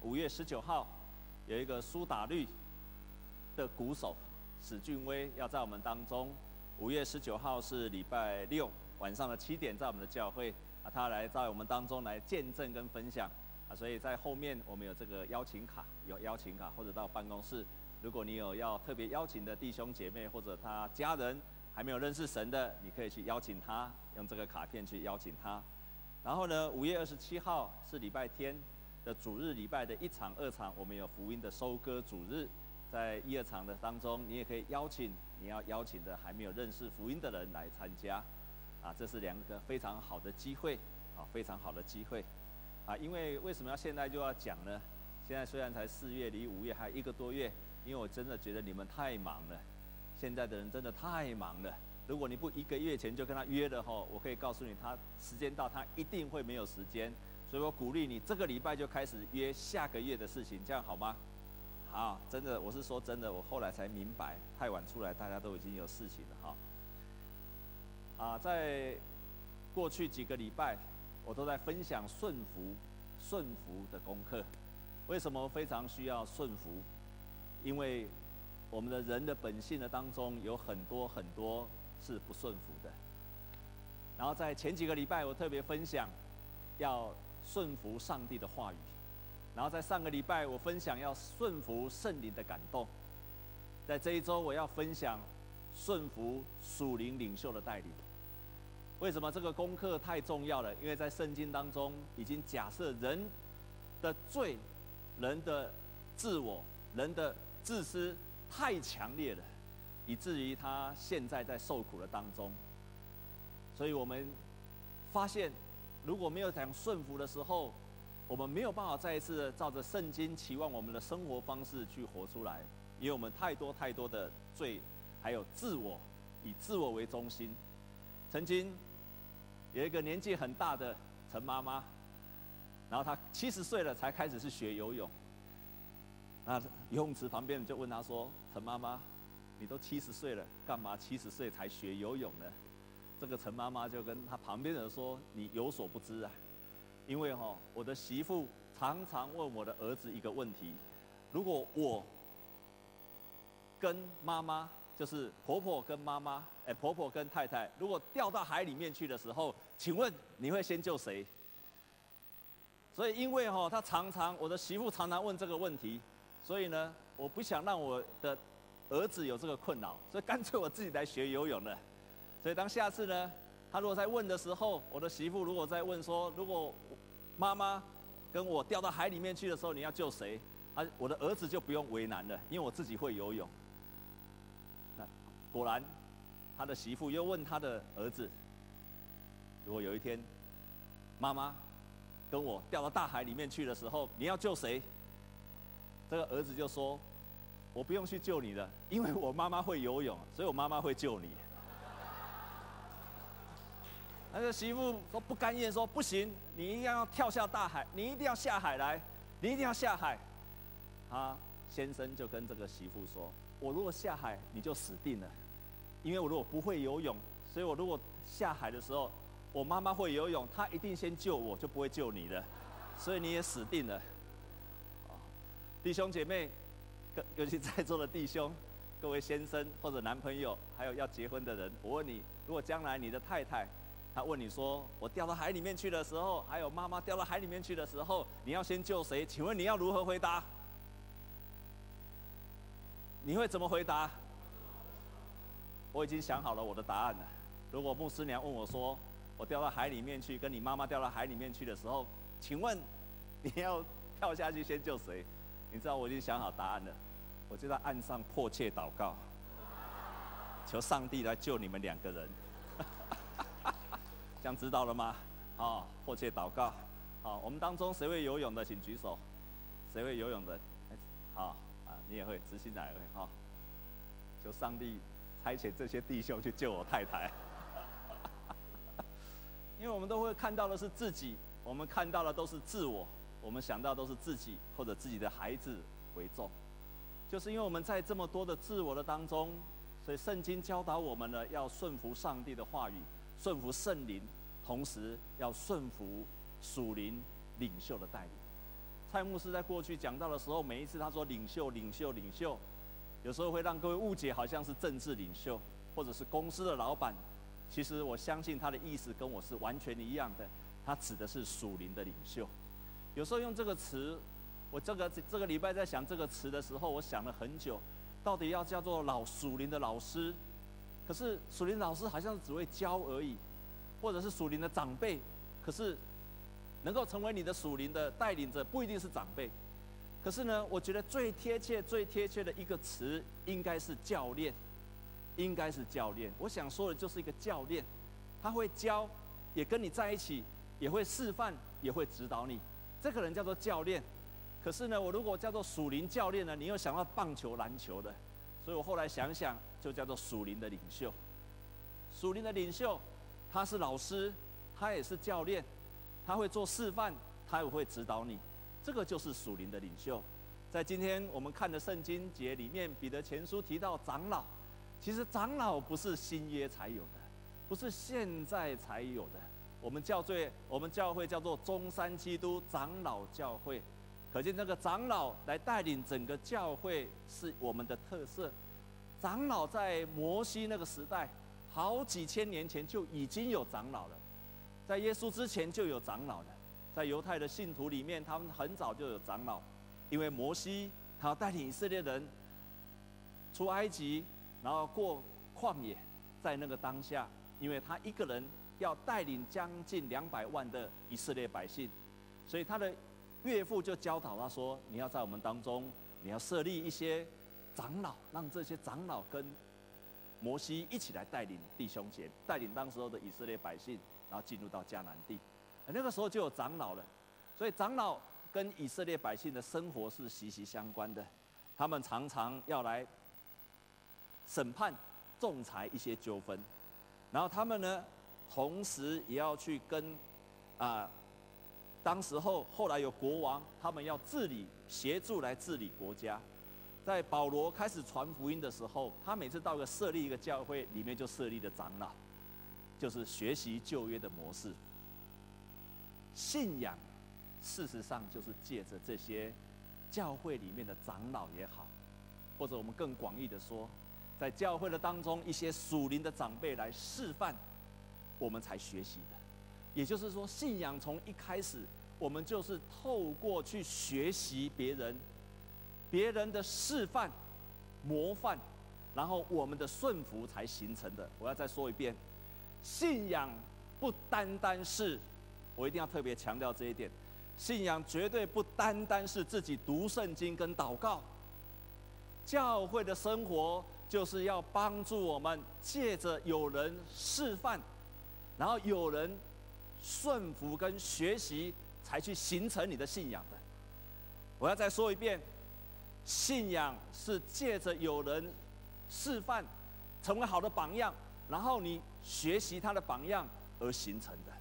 五月十九号有一个苏打绿的鼓手史俊威要在我们当中。五月十九号是礼拜六晚上的七点，在我们的教会啊，他来在我们当中来见证跟分享啊，所以在后面我们有这个邀请卡，有邀请卡或者到办公室，如果你有要特别邀请的弟兄姐妹或者他家人还没有认识神的，你可以去邀请他，用这个卡片去邀请他。然后呢，五月二十七号是礼拜天的主日礼拜的一场、二场，我们有福音的收割主日，在一二场的当中，你也可以邀请你要邀请的还没有认识福音的人来参加，啊，这是两个非常好的机会，啊，非常好的机会，啊，因为为什么要现在就要讲呢？现在虽然才四月，离五月还一个多月，因为我真的觉得你们太忙了，现在的人真的太忙了。如果你不一个月前就跟他约了吼，我可以告诉你，他时间到他一定会没有时间。所以我鼓励你这个礼拜就开始约下个月的事情，这样好吗？好，真的，我是说真的，我后来才明白，太晚出来大家都已经有事情了哈。啊，在过去几个礼拜，我都在分享顺服、顺服的功课。为什么非常需要顺服？因为我们的人的本性的当中有很多很多。是不顺服的。然后在前几个礼拜，我特别分享要顺服上帝的话语。然后在上个礼拜，我分享要顺服圣灵的感动。在这一周，我要分享顺服属灵领袖的带领。为什么这个功课太重要了？因为在圣经当中已经假设人的罪、人的自我、人的自私太强烈了。以至于他现在在受苦的当中，所以我们发现，如果没有讲顺服的时候，我们没有办法再一次照着圣经期望我们的生活方式去活出来，因为我们太多太多的罪，还有自我，以自我为中心。曾经有一个年纪很大的陈妈妈，然后她七十岁了才开始是学游泳，那游泳池旁边就问她说：“陈妈妈。”你都七十岁了，干嘛七十岁才学游泳呢？这个陈妈妈就跟她旁边人说：“你有所不知啊，因为哈，我的媳妇常常问我的儿子一个问题：如果我跟妈妈，就是婆婆跟妈妈，哎，婆婆跟太太，如果掉到海里面去的时候，请问你会先救谁？所以因为哈，她常常我的媳妇常常问这个问题，所以呢，我不想让我的。儿子有这个困扰，所以干脆我自己来学游泳了。所以当下次呢，他如果在问的时候，我的媳妇如果在问说，如果妈妈跟我掉到海里面去的时候，你要救谁？啊，我的儿子就不用为难了，因为我自己会游泳。那果然，他的媳妇又问他的儿子，如果有一天妈妈跟我掉到大海里面去的时候，你要救谁？这个儿子就说。我不用去救你的，因为我妈妈会游泳，所以我妈妈会救你。那个媳妇说不甘愿，说不行，你一定要跳下大海，你一定要下海来，你一定要下海。他先生就跟这个媳妇说：“我如果下海，你就死定了，因为我如果不会游泳，所以我如果下海的时候，我妈妈会游泳，她一定先救我，就不会救你了，所以你也死定了。”弟兄姐妹。尤其在座的弟兄、各位先生或者男朋友，还有要结婚的人，我问你：如果将来你的太太，他问你说，我掉到海里面去的时候，还有妈妈掉到海里面去的时候，你要先救谁？请问你要如何回答？你会怎么回答？我已经想好了我的答案了。如果牧师娘问我说，我掉到海里面去，跟你妈妈掉到海里面去的时候，请问你要跳下去先救谁？你知道我已经想好答案了，我就在岸上迫切祷告，求上帝来救你们两个人。这样知道了吗？好，迫切祷告。好，我们当中谁会游泳的，请举手。谁会游泳的？好啊，你也会，执行长也会。好，求上帝差遣这些弟兄去救我太太。因为我们都会看到的是自己，我们看到的都是自我。我们想到都是自己或者自己的孩子为重，就是因为我们在这么多的自我的当中，所以圣经教导我们呢，要顺服上帝的话语，顺服圣灵，同时要顺服属灵领袖的带领。蔡牧师在过去讲到的时候，每一次他说领袖、领袖、领袖，有时候会让各位误解，好像是政治领袖，或者是公司的老板。其实我相信他的意思跟我是完全一样的，他指的是属灵的领袖。有时候用这个词，我这个这个礼拜在想这个词的时候，我想了很久，到底要叫做老属灵的老师，可是属灵老师好像只会教而已，或者是属灵的长辈，可是能够成为你的属灵的带领者，不一定是长辈。可是呢，我觉得最贴切、最贴切的一个词，应该是教练。应该是教练，我想说的就是一个教练，他会教，也跟你在一起，也会示范，也会指导你。这个人叫做教练。可是呢，我如果叫做属灵教练呢，你又想到棒球、篮球的，所以我后来想想，就叫做属灵的领袖。属灵的领袖，他是老师，他也是教练，他会做示范，他也会指导你。这个就是属灵的领袖。在今天我们看的圣经节里面，彼得前书提到长老。其实长老不是新约才有的，不是现在才有的。我们教会，我们教会叫做中山基督长老教会，可见这个长老来带领整个教会是我们的特色。长老在摩西那个时代，好几千年前就已经有长老了，在耶稣之前就有长老了，在犹太的信徒里面，他们很早就有长老，因为摩西他要带领以色列人出埃及。然后过旷野，在那个当下，因为他一个人要带领将近两百万的以色列百姓，所以他的岳父就教导他说：“你要在我们当中，你要设立一些长老，让这些长老跟摩西一起来带领弟兄姐，带领当时候的以色列百姓，然后进入到迦南地。那个时候就有长老了，所以长老跟以色列百姓的生活是息息相关的，他们常常要来。”审判、仲裁一些纠纷，然后他们呢，同时也要去跟啊、当时候后来有国王，他们要治理、协助来治理国家。在保罗开始传福音的时候，他每次到个设立一个教会，里面就设立了长老，就是学习旧约的模式。信仰，事实上就是借着这些教会里面的长老也好，或者我们更广义的说。在教会的当中，一些属灵的长辈来示范，我们才学习的。也就是说，信仰从一开始，我们就是透过去学习别人、别人的示范、模范，然后我们的顺服才形成的。我要再说一遍，信仰不单单是，我一定要特别强调这一点，信仰绝对不单单是自己读圣经跟祷告，教会的生活。就是要帮助我们借着有人示范，然后有人顺服跟学习，才去形成你的信仰的。我要再说一遍，信仰是借着有人示范，成为好的榜样，然后你学习他的榜样而形成的。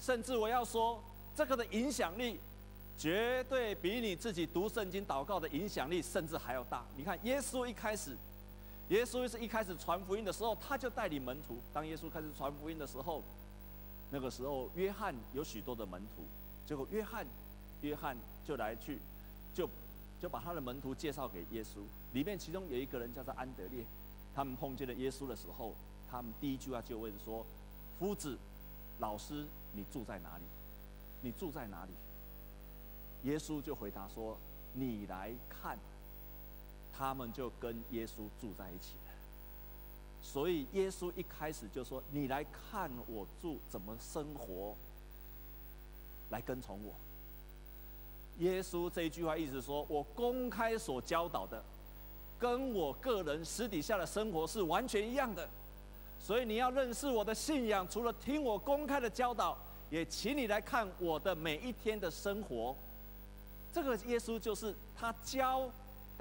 甚至我要说，这个的影响力绝对比你自己读圣经祷告的影响力甚至还要大。你看，耶稣一开始。耶稣是一开始传福音的时候，他就带领门徒。当耶稣开始传福音的时候，那个时候约翰有许多的门徒，结果约翰，约翰就来去，就就把他的门徒介绍给耶稣。里面其中有一个人叫做安德烈，他们碰见了耶稣的时候，他们第一句话就问说：“夫子，老师，你住在哪里？你住在哪里？”耶稣就回答说：“你来看。”他们就跟耶稣住在一起，所以耶稣一开始就说：“你来看我住怎么生活，来跟从我。”耶稣这一句话意思说：“我公开所教导的，跟我个人私底下的生活是完全一样的。所以你要认识我的信仰，除了听我公开的教导，也请你来看我的每一天的生活。”这个耶稣就是他教。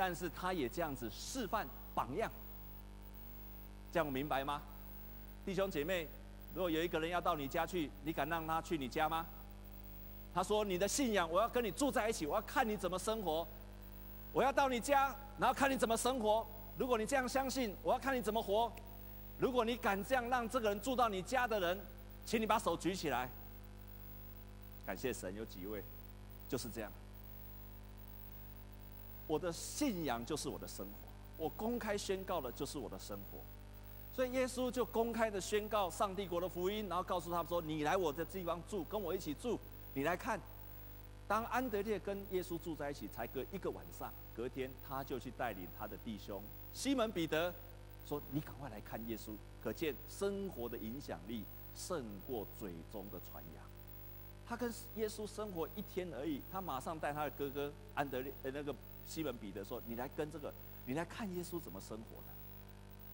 但是他也这样子示范榜样，这样明白吗？弟兄姐妹，如果有一个人要到你家去，你敢让他去你家吗？他说：“你的信仰，我要跟你住在一起，我要看你怎么生活，我要到你家，然后看你怎么生活。如果你这样相信，我要看你怎么活。如果你敢这样让这个人住到你家的人，请你把手举起来。感谢神，有几位就是这样。我的信仰就是我的生活，我公开宣告的就是我的生活。所以耶稣就公开的宣告上帝国的福音，然后告诉他们说：“你来我的地方住，跟我一起住，你来看。”当安德烈跟耶稣住在一起，才隔一个晚上，隔天他就去带领他的弟兄西门彼得说：“你赶快来看耶稣。”可见生活的影响力胜过嘴中的传扬。他跟耶稣生活一天而已，他马上带他的哥哥安德烈呃那个西门彼得说：“你来跟这个，你来看耶稣怎么生活的。”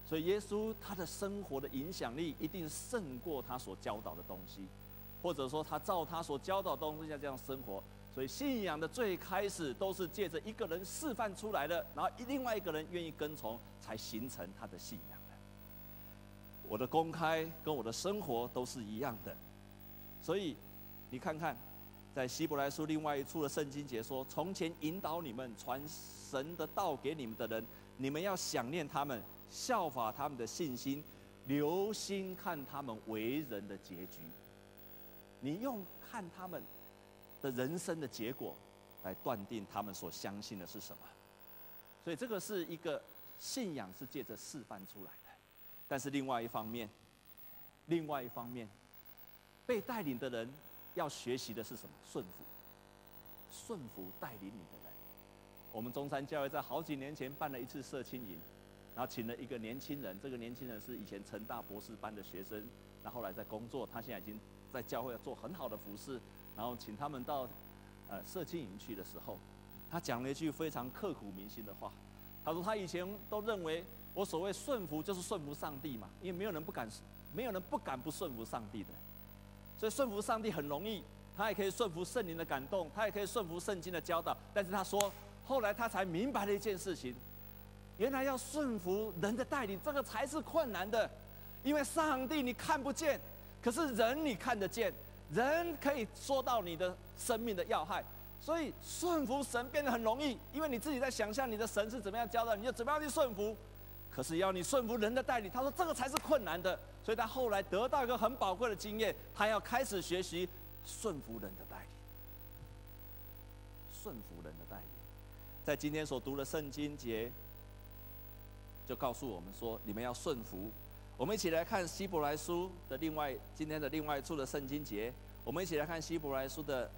所以耶稣他的生活的影响力一定胜过他所教导的东西，或者说他照他所教导的东西要这样生活。所以信仰的最开始都是借着一个人示范出来的，然后另外一个人愿意跟从，才形成他的信仰的。我的公开跟我的生活都是一样的，所以你看看，在希伯来书另外一处的圣经解说，从前引导你们传神的道给你们的人，你们要想念他们，效法他们的信心，留心看他们为人的结局。你用看他们。的人生的结果，来断定他们所相信的是什么。所以这个是一个信仰，是借着示范出来的。但是另外一方面，另外一方面，被带领的人要学习的是什么？顺服，顺服带领你的人。我们中山教会在好几年前办了一次社青营，然后请了一个年轻人，这个年轻人是以前成大博士班的学生，然后来在工作，他现在已经在教会做很好的服饰。然后请他们到，呃，社青营去的时候，他讲了一句非常刻骨铭心的话。他说他以前都认为我所谓顺服就是顺服上帝嘛，因为没有人不敢，没有人不敢不顺服上帝的。所以顺服上帝很容易，他也可以顺服圣灵的感动，他也可以顺服圣经的教导。但是他说，后来他才明白了一件事情，原来要顺服人的带领，这个才是困难的，因为上帝你看不见，可是人你看得见。人可以说到你的生命的要害，所以顺服神变得很容易，因为你自己在想象你的神是怎么样教的，你就怎么样去顺服。可是要你顺服人的带领，他说这个才是困难的。所以他后来得到一个很宝贵的经验，他要开始学习顺服人的带领。顺服人的带领，在今天所读的圣经节，就告诉我们说，你们要顺服。我们一起来看希伯来书的另外今天的另外一处的圣经节。我们一起来看希伯来书的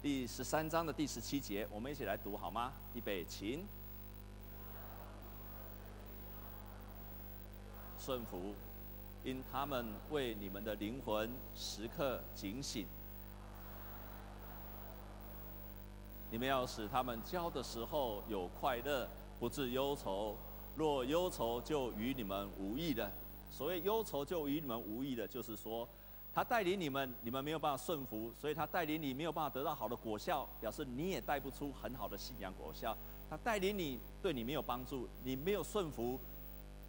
第十三章的第十七节。我们一起来读好吗？预备，请。顺服，因他们为你们的灵魂时刻警醒。你们要使他们教的时候有快乐，不致忧愁。若忧愁，就与你们无益的。所谓忧愁就与你们无益的，就是说，他带领你们，你们没有办法顺服，所以他带领你没有办法得到好的果效，表示你也带不出很好的信仰果效。他带领你，对你没有帮助，你没有顺服，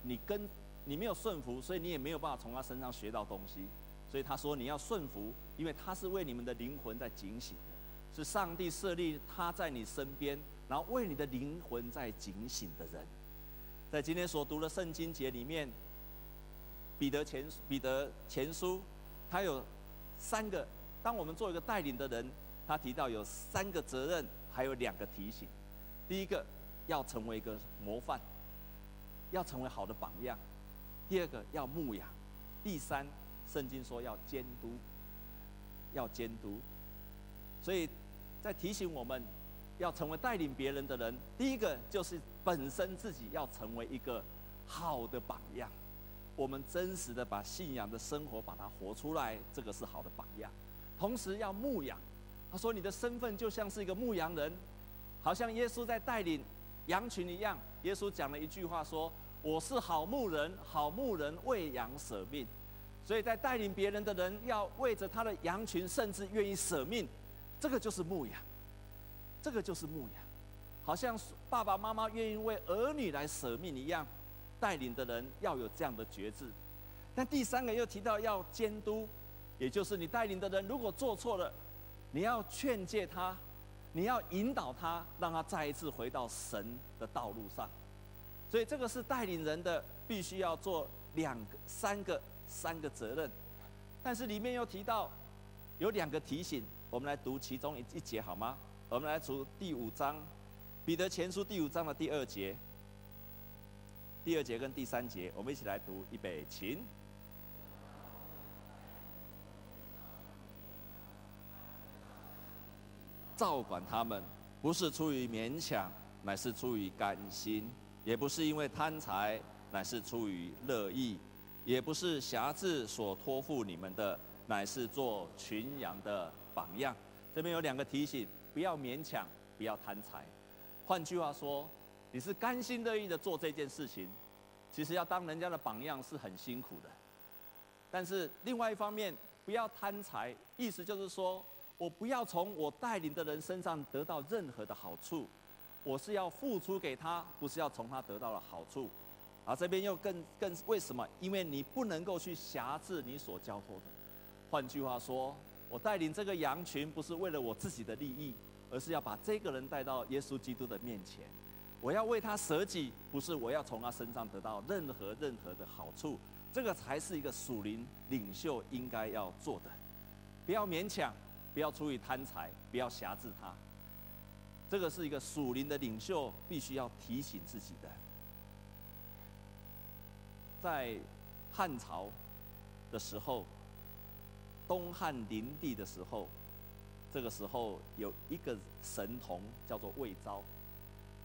你跟你没有顺服，所以你也没有办法从他身上学到东西。所以他说你要顺服，因为他是为你们的灵魂在警醒的，是上帝设立他在你身边，然后为你的灵魂在警醒的人。在今天所读的圣经节里面。彼得前彼得前书，他有三个。当我们做一个带领的人，他提到有三个责任，还有两个提醒。第一个，要成为一个模范，要成为好的榜样；第二个，要牧养；第三，圣经说要监督，要监督。所以在提醒我们要成为带领别人的人，第一个就是本身自己要成为一个好的榜样。我们真实的把信仰的生活把它活出来，这个是好的榜样。同时要牧养，他说你的身份就像是一个牧羊人，好像耶稣在带领羊群一样。耶稣讲了一句话说：“我是好牧人，好牧人为羊舍命。”所以在带领别人的人要为着他的羊群，甚至愿意舍命，这个就是牧养，这个就是牧养，好像爸爸妈妈愿意为儿女来舍命一样。带领的人要有这样的觉知，但第三个又提到要监督，也就是你带领的人如果做错了，你要劝诫他，你要引导他，让他再一次回到神的道路上。所以这个是带领人的必须要做两个、三个、三个责任。但是里面又提到有两个提醒，我们来读其中一一节好吗？我们来读第五章。彼得前书第五章的第二节，第二节跟第三节，我们一起来读，预备，请。照管他们，不是出于勉强，乃是出于甘心；也不是因为贪财，乃是出于乐意；也不是挟制所托付你们的，乃是做群羊的榜样。这边有两个提醒：不要勉强，不要贪财。换句话说，你是甘心乐意的做这件事情，其实要当人家的榜样是很辛苦的。但是另外一方面，不要贪财，意思就是说。我不要从我带领的人身上得到任何的好处，我是要付出给他，不是要从他得到了好处。而这边又更更为什么？因为你不能够去辖制你所交托的。换句话说，我带领这个羊群不是为了我自己的利益，而是要把这个人带到耶稣基督的面前。我要为他舍己，不是我要从他身上得到任何任何的好处。这个才是一个属灵领袖应该要做的。不要勉强。不要出于贪财，不要挟制他。这个是一个属灵的领袖必须要提醒自己的。在汉朝的时候，东汉灵帝的时候，这个时候有一个神童叫做魏昭。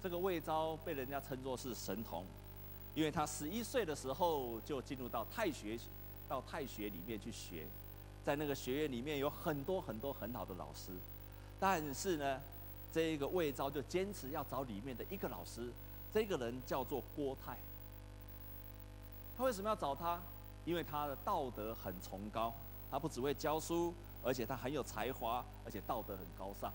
这个魏昭被人家称作是神童，因为他十一岁的时候就进入到太学，到太学里面去学。在那个学院里面有很多很多很好的老师，但是呢，这个魏昭就坚持要找里面的一个老师，这个人叫做郭泰。他为什么要找他？因为他的道德很崇高，他不只会教书，而且他很有才华，而且道德很高尚。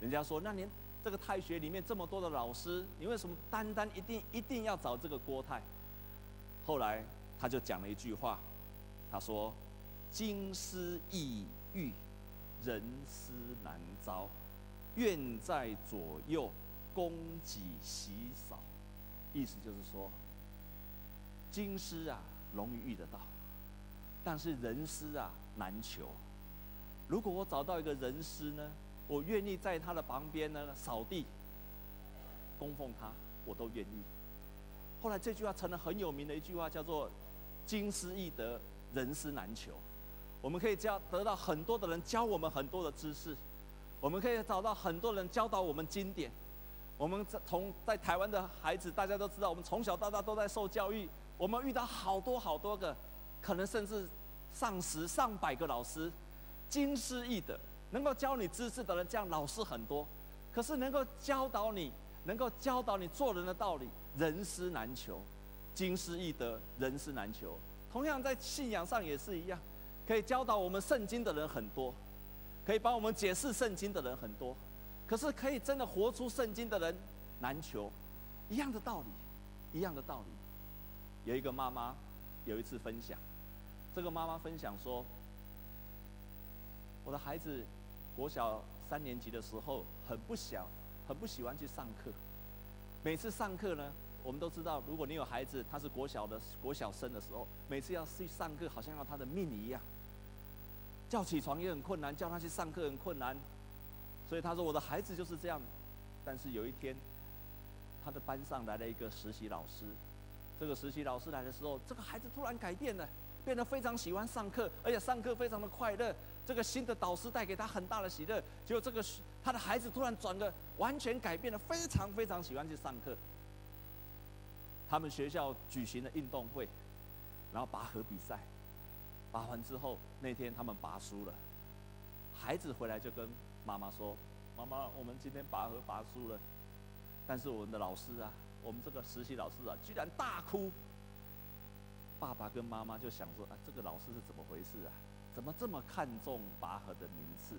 人家说，那您这个太学里面这么多的老师，你为什么单单一定一定要找这个郭泰？后来他就讲了一句话，他说。金师易遇，人师难招。愿在左右，供给稀少。意思就是说，金师啊容易遇得到，但是人师啊难求。如果我找到一个人师呢，我愿意在他的旁边呢扫地、供奉他，我都愿意。后来这句话成了很有名的一句话，叫做“经师易得，人师难求”。我们可以教得到很多的人教我们很多的知识，我们可以找到很多人教导我们经典。我们在从在台湾的孩子，大家都知道，我们从小到大都在受教育。我们遇到好多好多个，可能甚至上十上百个老师，经师易得，能够教你知识的人，这样老师很多。可是能够教导你，能够教导你做人的道理，人师难求。经师易得，人师难求。同样在信仰上也是一样。可以教导我们圣经的人很多，可以帮我们解释圣经的人很多，可是可以真的活出圣经的人难求。一样的道理，一样的道理。有一个妈妈有一次分享，这个妈妈分享说，我的孩子国小三年级的时候很不想，很不喜欢去上课，每次上课呢。我们都知道，如果你有孩子，他是国小的国小生的时候，每次要去上课，好像要他的命一样。叫起床也很困难，叫他去上课很困难。所以他说：“我的孩子就是这样。”但是有一天，他的班上来了一个实习老师。这个实习老师来的时候，这个孩子突然改变了，变得非常喜欢上课，而且上课非常的快乐。这个新的导师带给他很大的喜乐。结果这个他的孩子突然转了，完全改变了，非常非常喜欢去上课。他们学校举行了运动会，然后拔河比赛，拔完之后那天他们拔输了，孩子回来就跟妈妈说：“妈妈，我们今天拔河拔输了。”但是我们的老师啊，我们这个实习老师啊，居然大哭。爸爸跟妈妈就想说：“啊，这个老师是怎么回事啊？怎么这么看重拔河的名次？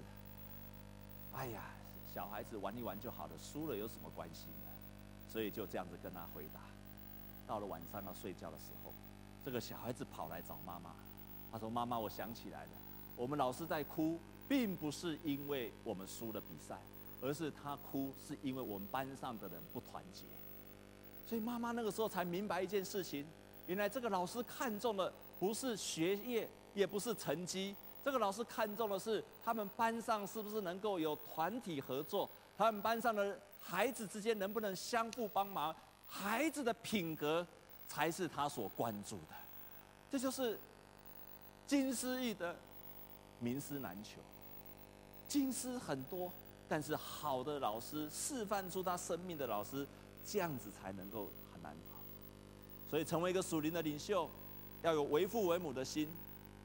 哎呀，小孩子玩一玩就好了，输了有什么关系呢？”所以就这样子跟他回答。到了晚上要睡觉的时候，这个小孩子跑来找妈妈，他说：“妈妈，我想起来了，我们老师在哭，并不是因为我们输了比赛，而是他哭是因为我们班上的人不团结。”所以妈妈那个时候才明白一件事情：原来这个老师看重的不是学业，也不是成绩，这个老师看重的是他们班上是不是能够有团体合作，他们班上的孩子之间能不能相互帮忙？孩子的品格才是他所关注的。这就是金丝玉的名师难求。金丝很多，但是好的老师示范出他生命的老师，这样子才能够。所以，成为一个属灵的领袖，要有为父为母的心，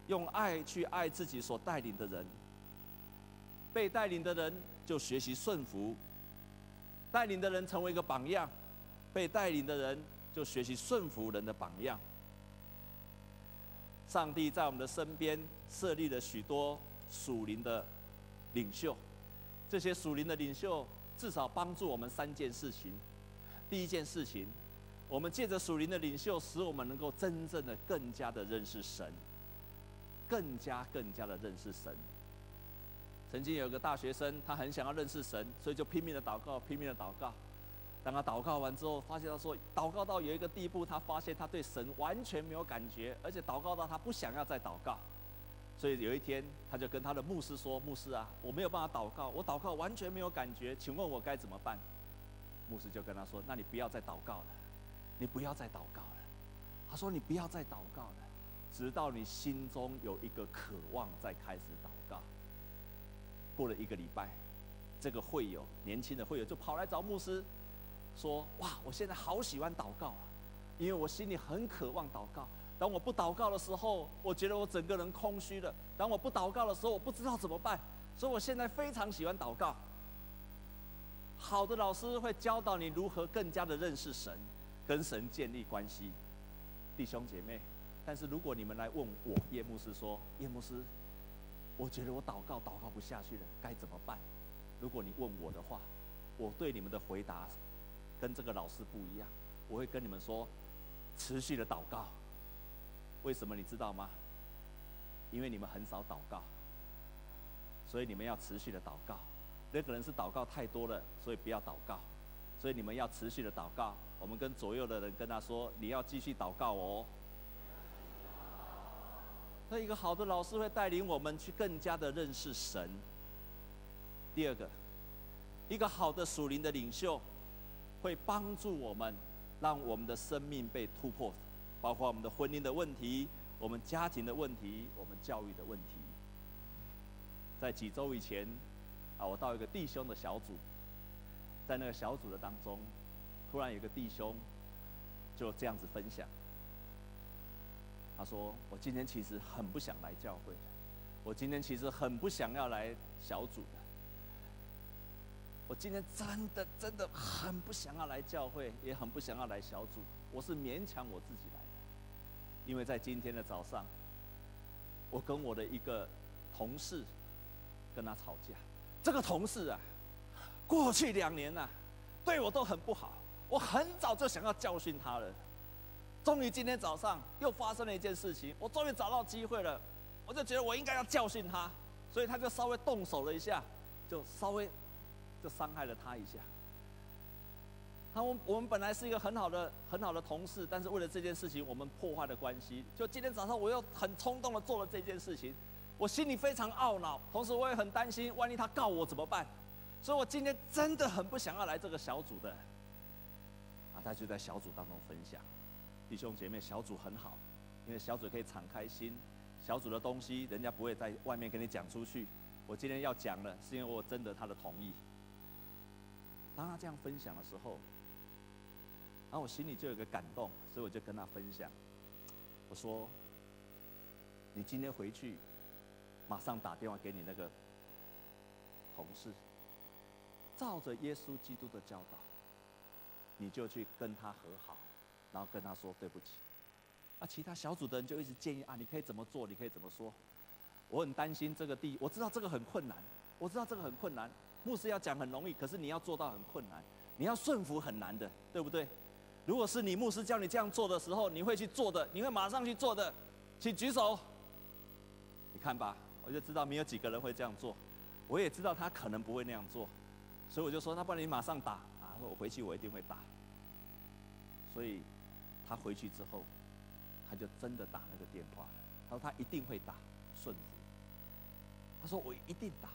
用爱去爱自己所带领的人。被带领的人就学习顺服，带领的人成为一个榜样，被带领的人就学习顺服人的榜样。上帝在我们的身边设立了许多属灵的领袖，这些属灵的领袖至少帮助我们三件事情。第一件事情，我们借着属灵的领袖，使我们能够真正的更加的认识神，更加更加的认识神。曾经有个大学生，他很想要认识神，所以就拼命的祷告，拼命的祷告。当他祷告完之后，发现他说，祷告到有一个地步，他发现他对神完全没有感觉，而且祷告到他不想要再祷告。所以有一天，他就跟他的牧师说：“牧师啊，我没有办法祷告，我祷告完全没有感觉，请问我该怎么办？”牧师就跟他说：“那你不要再祷告了，你不要再祷告了。”他说：“你不要再祷告了，直到你心中有一个渴望，再开始祷告。”过了一个礼拜，这个会友年轻的会友就跑来找牧师，说：“哇，我现在好喜欢祷告啊，因为我心里很渴望祷告。当我不祷告的时候，我觉得我整个人空虚了；当我不祷告的时候，我不知道怎么办。所以我现在非常喜欢祷告。好的老师会教导你如何更加的认识神，跟神建立关系。弟兄姐妹，但是如果你们来问我叶牧师说，叶牧师。”我觉得我祷告祷告不下去了，该怎么办？如果你问我的话，我对你们的回答跟这个老师不一样。我会跟你们说，持续的祷告。为什么你知道吗？因为你们很少祷告，所以你们要持续的祷告。那个人是祷告太多了，所以不要祷告。所以你们要持续的祷告。我们跟左右的人跟他说，你要继续祷告哦。那一个好的老师会带领我们去更加的认识神。第二个，一个好的属灵的领袖会帮助我们，让我们的生命被突破，包括我们的婚姻的问题、我们家庭的问题、我们教育的问题。在几周以前，啊，我到一个弟兄的小组，在那个小组的当中，突然有个弟兄就这样子分享。他说：“我今天其实很不想来教会，我今天其实很不想要来小组的。我今天真的真的很不想要来教会，也很不想要来小组。我是勉强我自己来的，因为在今天的早上，我跟我的一个同事跟他吵架。这个同事啊，过去两年呐，对我都很不好。我很早就想要教训他了。”终于今天早上又发生了一件事情，我终于找到机会了，我就觉得我应该要教训他，所以他就稍微动手了一下，就稍微就伤害了他一下。他我我们本来是一个很好的很好的同事，但是为了这件事情，我们破坏了关系。就今天早上我又很冲动的做了这件事情，我心里非常懊恼，同时我也很担心，万一他告我怎么办？所以我今天真的很不想要来这个小组的。啊，他就在小组当中分享。弟兄姐妹，小组很好，因为小组可以敞开心，小组的东西人家不会在外面跟你讲出去。我今天要讲了，是因为我征得他的同意。当他这样分享的时候，然后我心里就有个感动，所以我就跟他分享，我说：“你今天回去，马上打电话给你那个同事，照着耶稣基督的教导，你就去跟他和好。”然后跟他说对不起，啊，其他小组的人就一直建议啊，你可以怎么做，你可以怎么说。我很担心这个地，我知道这个很困难，我知道这个很困难。牧师要讲很容易，可是你要做到很困难，你要顺服很难的，对不对？如果是你牧师叫你这样做的时候，你会去做的，你会马上去做的，请举手。你看吧，我就知道没有几个人会这样做。我也知道他可能不会那样做，所以我就说，那不然你马上打啊，我回去我一定会打。所以。他回去之后，他就真的打那个电话了。他说他一定会打顺服。他说我一定打。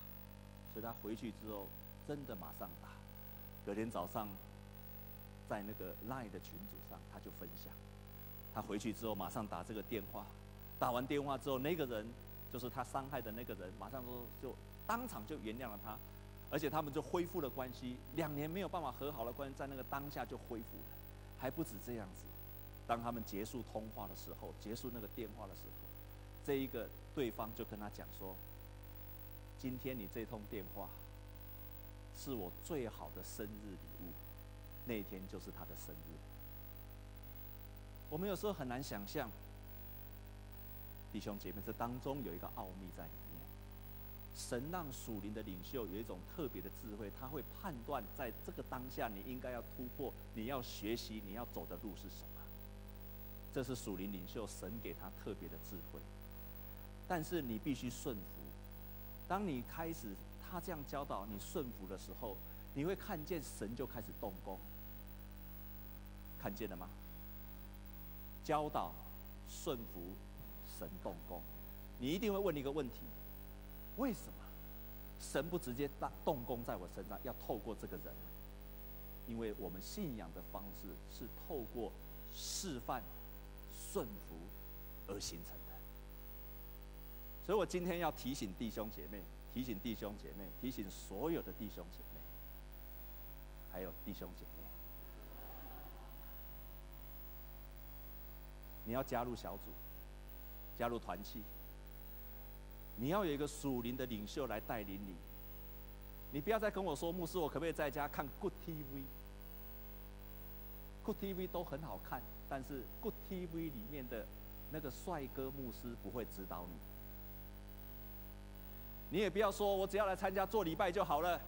所以他回去之后，真的马上打。隔天早上，在那个 LINE 的群组上，他就分享，他回去之后马上打这个电话，打完电话之后，那个人就是他伤害的那个人，马上说就当场就原谅了他，而且他们就恢复了关系，两年没有办法和好的关系，在那个当下就恢复了，还不止这样子，当他们结束通话的时候，结束那个电话的时候，这一个对方就跟他讲说，今天你这通电话。是我最好的生日礼物，那天就是他的生日。我们有时候很难想象，弟兄姐妹，这当中有一个奥秘在。神让属灵的领袖有一种特别的智慧，他会判断在这个当下你应该要突破，你要学习，你要走的路是什么。这是属灵领袖神给他特别的智慧。但是你必须顺服，当你开始。他这样教导你顺服的时候，你会看见神就开始动工。看见了吗？教导、顺服，神动工。你一定会问一个问题：为什么神不直接当动工在我身上，要透过这个人？因为我们信仰的方式是透过示范、顺服而形成的。所以我今天要提醒弟兄姐妹。提醒弟兄姐妹，提醒所有的弟兄姐妹，还有弟兄姐妹，你要加入小组，加入团契，你要有一个属灵的领袖来带领你。你不要再跟我说，牧师，我可不可以在家看 Good TV？Good TV 都很好看，但是 Good TV 里面的那个帅哥牧师不会指导你。你也不要说，我只要来参加做礼拜就好了，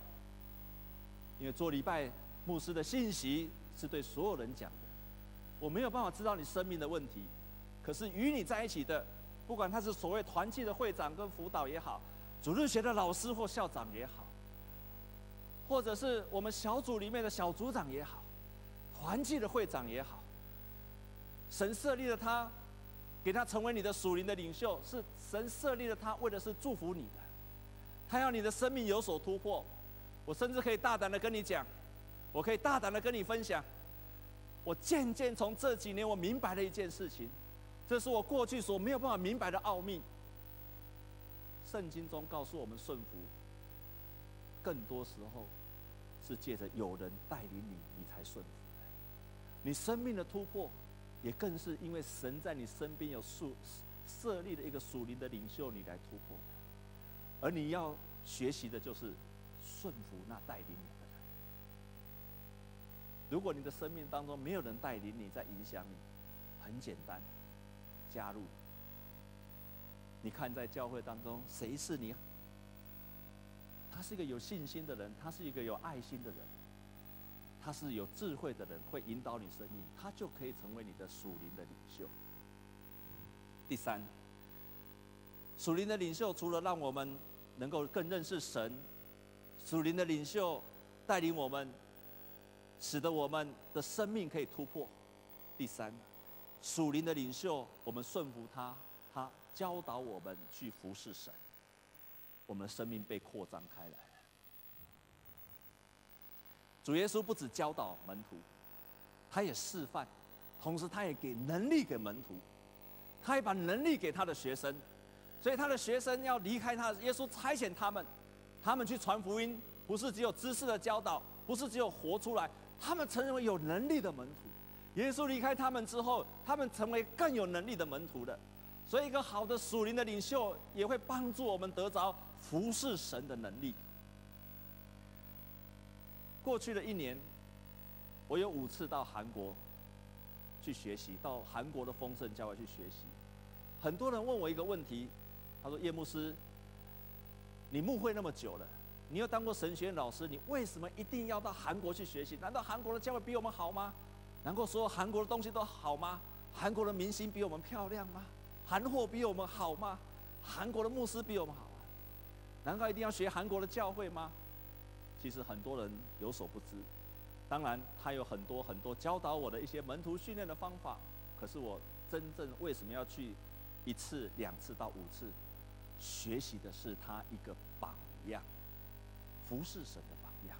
因为做礼拜牧师的信息是对所有人讲的，我没有办法知道你生命的问题，可是与你在一起的，不管他是所谓团契的会长跟辅导也好，主日学的老师或校长也好，或者是我们小组里面的小组长也好，团契的会长也好，神设立了他，给他成为你的属灵的领袖，是神设立了他，为的是祝福你的。他要你的生命有所突破，我甚至可以大胆的跟你讲，我可以大胆的跟你分享，我渐渐从这几年我明白了一件事情，这是我过去所没有办法明白的奥秘。圣经中告诉我们顺服，更多时候是借着有人带领你，你才顺服的。你生命的突破，也更是因为神在你身边有设设立的一个属灵的领袖，你来突破。而你要学习的就是顺服那带领你的人。如果你的生命当中没有人带领你，在影响你，很简单，加入。你看在教会当中，谁是你？他是一个有信心的人，他是一个有爱心的人，他是有智慧的人，会引导你生命，他就可以成为你的属灵的领袖。第三，属灵的领袖除了让我们能够更认识神，属灵的领袖带领我们，使得我们的生命可以突破。第三，属灵的领袖，我们顺服他，他教导我们去服侍神，我们的生命被扩张开来。主耶稣不止教导门徒，他也示范，同时他也给能力给门徒，他也把能力给他的学生。所以他的学生要离开他，耶稣差遣他们，他们去传福音，不是只有知识的教导，不是只有活出来，他们成为有能力的门徒。耶稣离开他们之后，他们成为更有能力的门徒的。所以，一个好的属灵的领袖也会帮助我们得着服侍神的能力。过去的一年，我有五次到韩国去学习，到韩国的丰盛教会去学习。很多人问我一个问题。他说：“叶牧师，你牧会那么久了，你又当过神学院老师，你为什么一定要到韩国去学习？难道韩国的教会比我们好吗？难道所有韩国的东西都好吗？韩国的明星比我们漂亮吗？韩货比我们好吗？韩国的牧师比我们好吗？难道一定要学韩国的教会吗？其实很多人有所不知。当然，他有很多很多教导我的一些门徒训练的方法。可是我真正为什么要去一次、两次到五次？”学习的是他一个榜样，服侍神的榜样。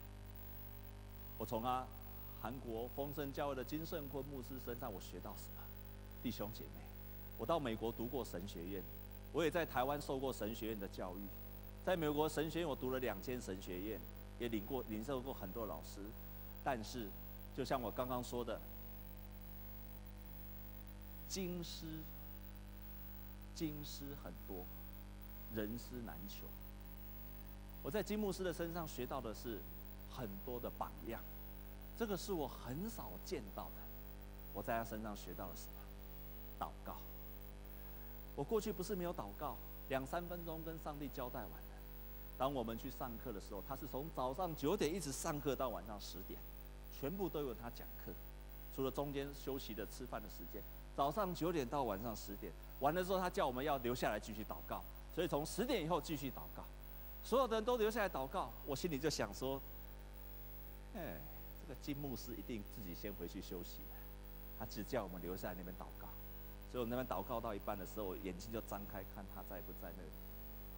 我从他韩国丰盛教会的金圣坤牧师身上，我学到什么？弟兄姐妹，我到美国读过神学院，我也在台湾受过神学院的教育，在美国神学院我读了两间神学院，也领过领受过很多老师，但是就像我刚刚说的，经师经师很多，人师难求。我在金牧师的身上学到的是很多的榜样，这个是我很少见到的。我在他身上学到了什么？祷告。我过去不是没有祷告，两三分钟跟上帝交代完了。当我们去上课的时候，他是从早上九点一直上课到晚上十点，全部都有他讲课，除了中间休息的吃饭的时间。早上九点到晚上十点，完了之后他叫我们要留下来继续祷告，所以从十点以后继续祷告。所有的人都留下来祷告，我心里就想说：哎，这个金牧师一定自己先回去休息了。他只叫我们留下来那边祷告。所以我那边祷告到一半的时候，我眼睛就张开，看他在不在那里。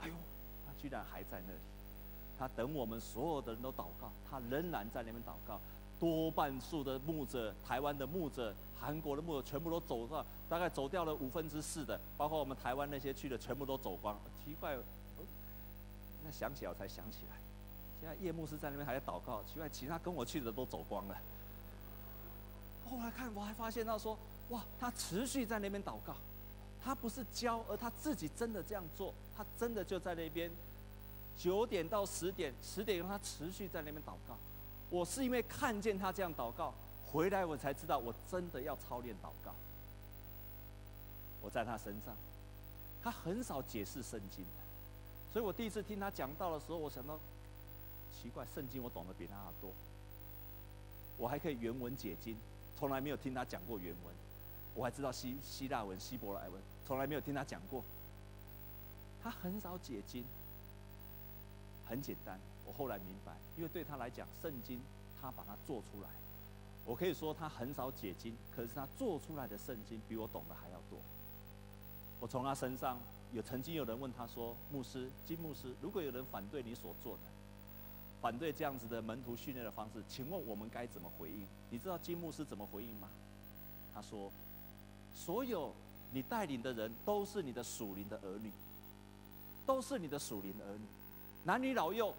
哎呦，他居然还在那里！他等我们所有的人都祷告，他仍然在那边祷告。多半数的牧者，台湾的牧者，韩国的牧者，全部都走到，大概走掉了五分之四的，包括我们台湾那些去的，全部都走光。奇怪，那想起来我才想起来，现在叶牧师在那边还在祷告。奇怪，其他跟我去的都走光了。后来看，我还发现到说。哇，他持续在那边祷告，他不是教，而他自己真的这样做，他真的就在那边，九点到十点，十点钟他持续在那边祷告。我是因为看见他这样祷告，回来我才知道，我真的要操练祷告。我在他身上，他很少解释圣经的，所以我第一次听他讲道的时候，我想到，奇怪，圣经我懂得比他多，我还可以原文解经，从来没有听他讲过原文。我还知道希希腊文、希伯来文，从来没有听他讲过。他很少解经，很简单。我后来明白，因为对他来讲，圣经他把它做出来。我可以说他很少解经，可是他做出来的圣经比我懂得还要多。我从他身上有曾经有人问他说：“牧师，金牧师，如果有人反对你所做的，反对这样子的门徒训练的方式，请问我们该怎么回应？你知道金牧师怎么回应吗？”他说。所有你带领的人都是你的属灵的儿女，都是你的属灵儿女，男女老幼，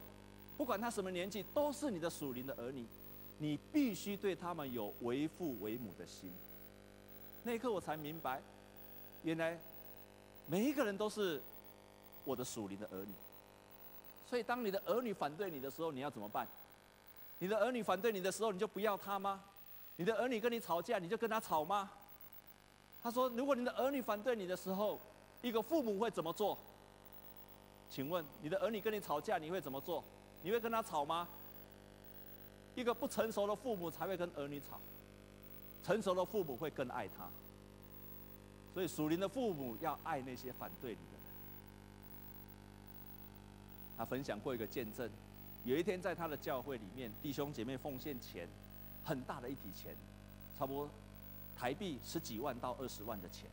不管他什么年纪，都是你的属灵的儿女。你必须对他们有为父为母的心。那一刻我才明白，原来每一个人都是我的属灵的儿女。所以当你的儿女反对你的时候，你要怎么办？你的儿女反对你的时候，你就不要他吗？你的儿女跟你吵架，你就跟他吵吗？他说：“如果你的儿女反对你的时候，一个父母会怎么做？请问你的儿女跟你吵架，你会怎么做？你会跟他吵吗？一个不成熟的父母才会跟儿女吵，成熟的父母会更爱他。所以属灵的父母要爱那些反对你的。”他分享过一个见证，有一天在他的教会里面，弟兄姐妹奉献钱，很大的一笔钱，差不多。台币十几万到二十万的钱，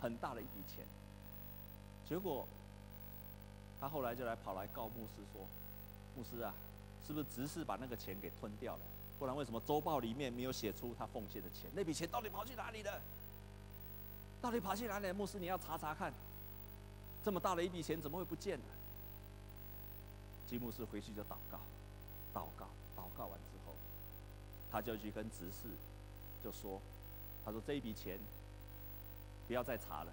很大的一笔钱。结果，他后来就来跑来告牧师说：“牧师啊，是不是执事把那个钱给吞掉了？不然为什么周报里面没有写出他奉献的钱？那笔钱到底跑去哪里了？到底跑去哪里了？牧师你要查查看，这么大的一笔钱怎么会不见了？”金牧师回去就祷告，祷告，祷告完之后，他就去跟执事就说。他说：“这一笔钱不要再查了，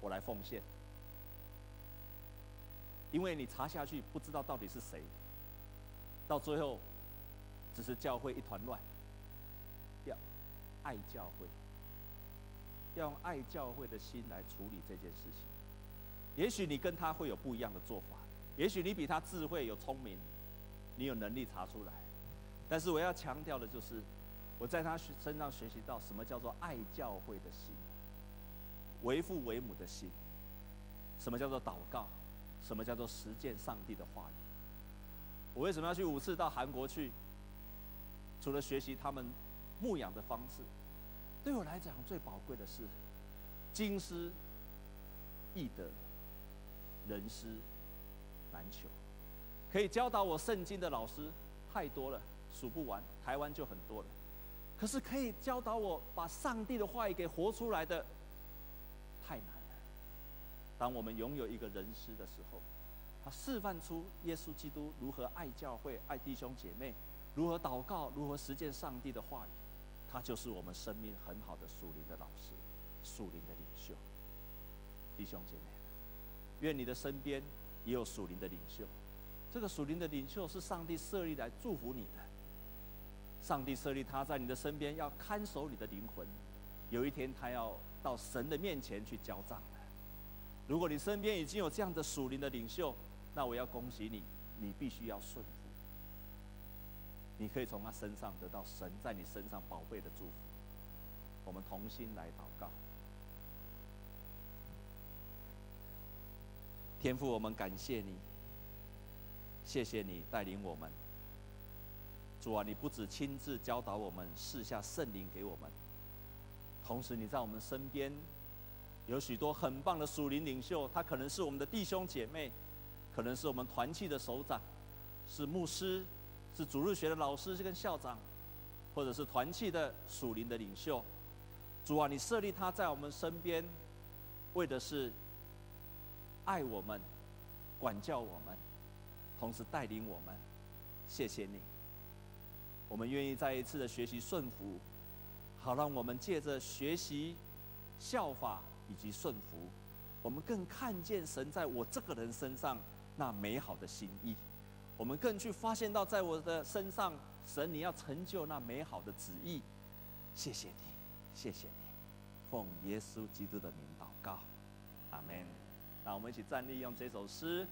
我来奉献。因为你查下去不知道到底是谁，到最后只是教会一团乱。要爱教会，要用爱教会的心来处理这件事情。也许你跟他会有不一样的做法，也许你比他智慧有聪明，你有能力查出来。但是我要强调的就是。”我在他身上学习到什么叫做爱教会的心，为父为母的心，什么叫做祷告，什么叫做实践上帝的话语。我为什么要去五次到韩国去？除了学习他们牧养的方式，对我来讲最宝贵的是，经师易得，人师难求。可以教导我圣经的老师太多了。数不完，台湾就很多了。可是可以教导我把上帝的话语给活出来的，太难了。当我们拥有一个人师的时候，他示范出耶稣基督如何爱教会、爱弟兄姐妹，如何祷告、如何实践上帝的话语，他就是我们生命很好的属灵的老师、属灵的领袖。弟兄姐妹，愿你的身边也有属灵的领袖。这个属灵的领袖是上帝设立来祝福你的。上帝设立他在你的身边，要看守你的灵魂。有一天，他要到神的面前去交账的。如果你身边已经有这样的属灵的领袖，那我要恭喜你，你必须要顺服。你可以从他身上得到神在你身上宝贝的祝福。我们同心来祷告。天父，我们感谢你，谢谢你带领我们。主啊，你不只亲自教导我们，赐下圣灵给我们，同时你在我们身边有许多很棒的属灵领袖，他可能是我们的弟兄姐妹，可能是我们团契的首长，是牧师，是主日学的老师，是跟校长，或者是团契的属灵的领袖。主啊，你设立他在我们身边，为的是。爱我们，管教我们，同时带领我们。谢谢你，我们愿意再一次的学习顺服，好让我们借着学习、效法以及顺服，我们更看见神在我这个人身上那美好的心意。我们更去发现到，在我的身上，神你要成就那美好的旨意。谢谢你，谢谢你，奉耶稣基督的名祷告，阿门。我们一起站立，用这首诗。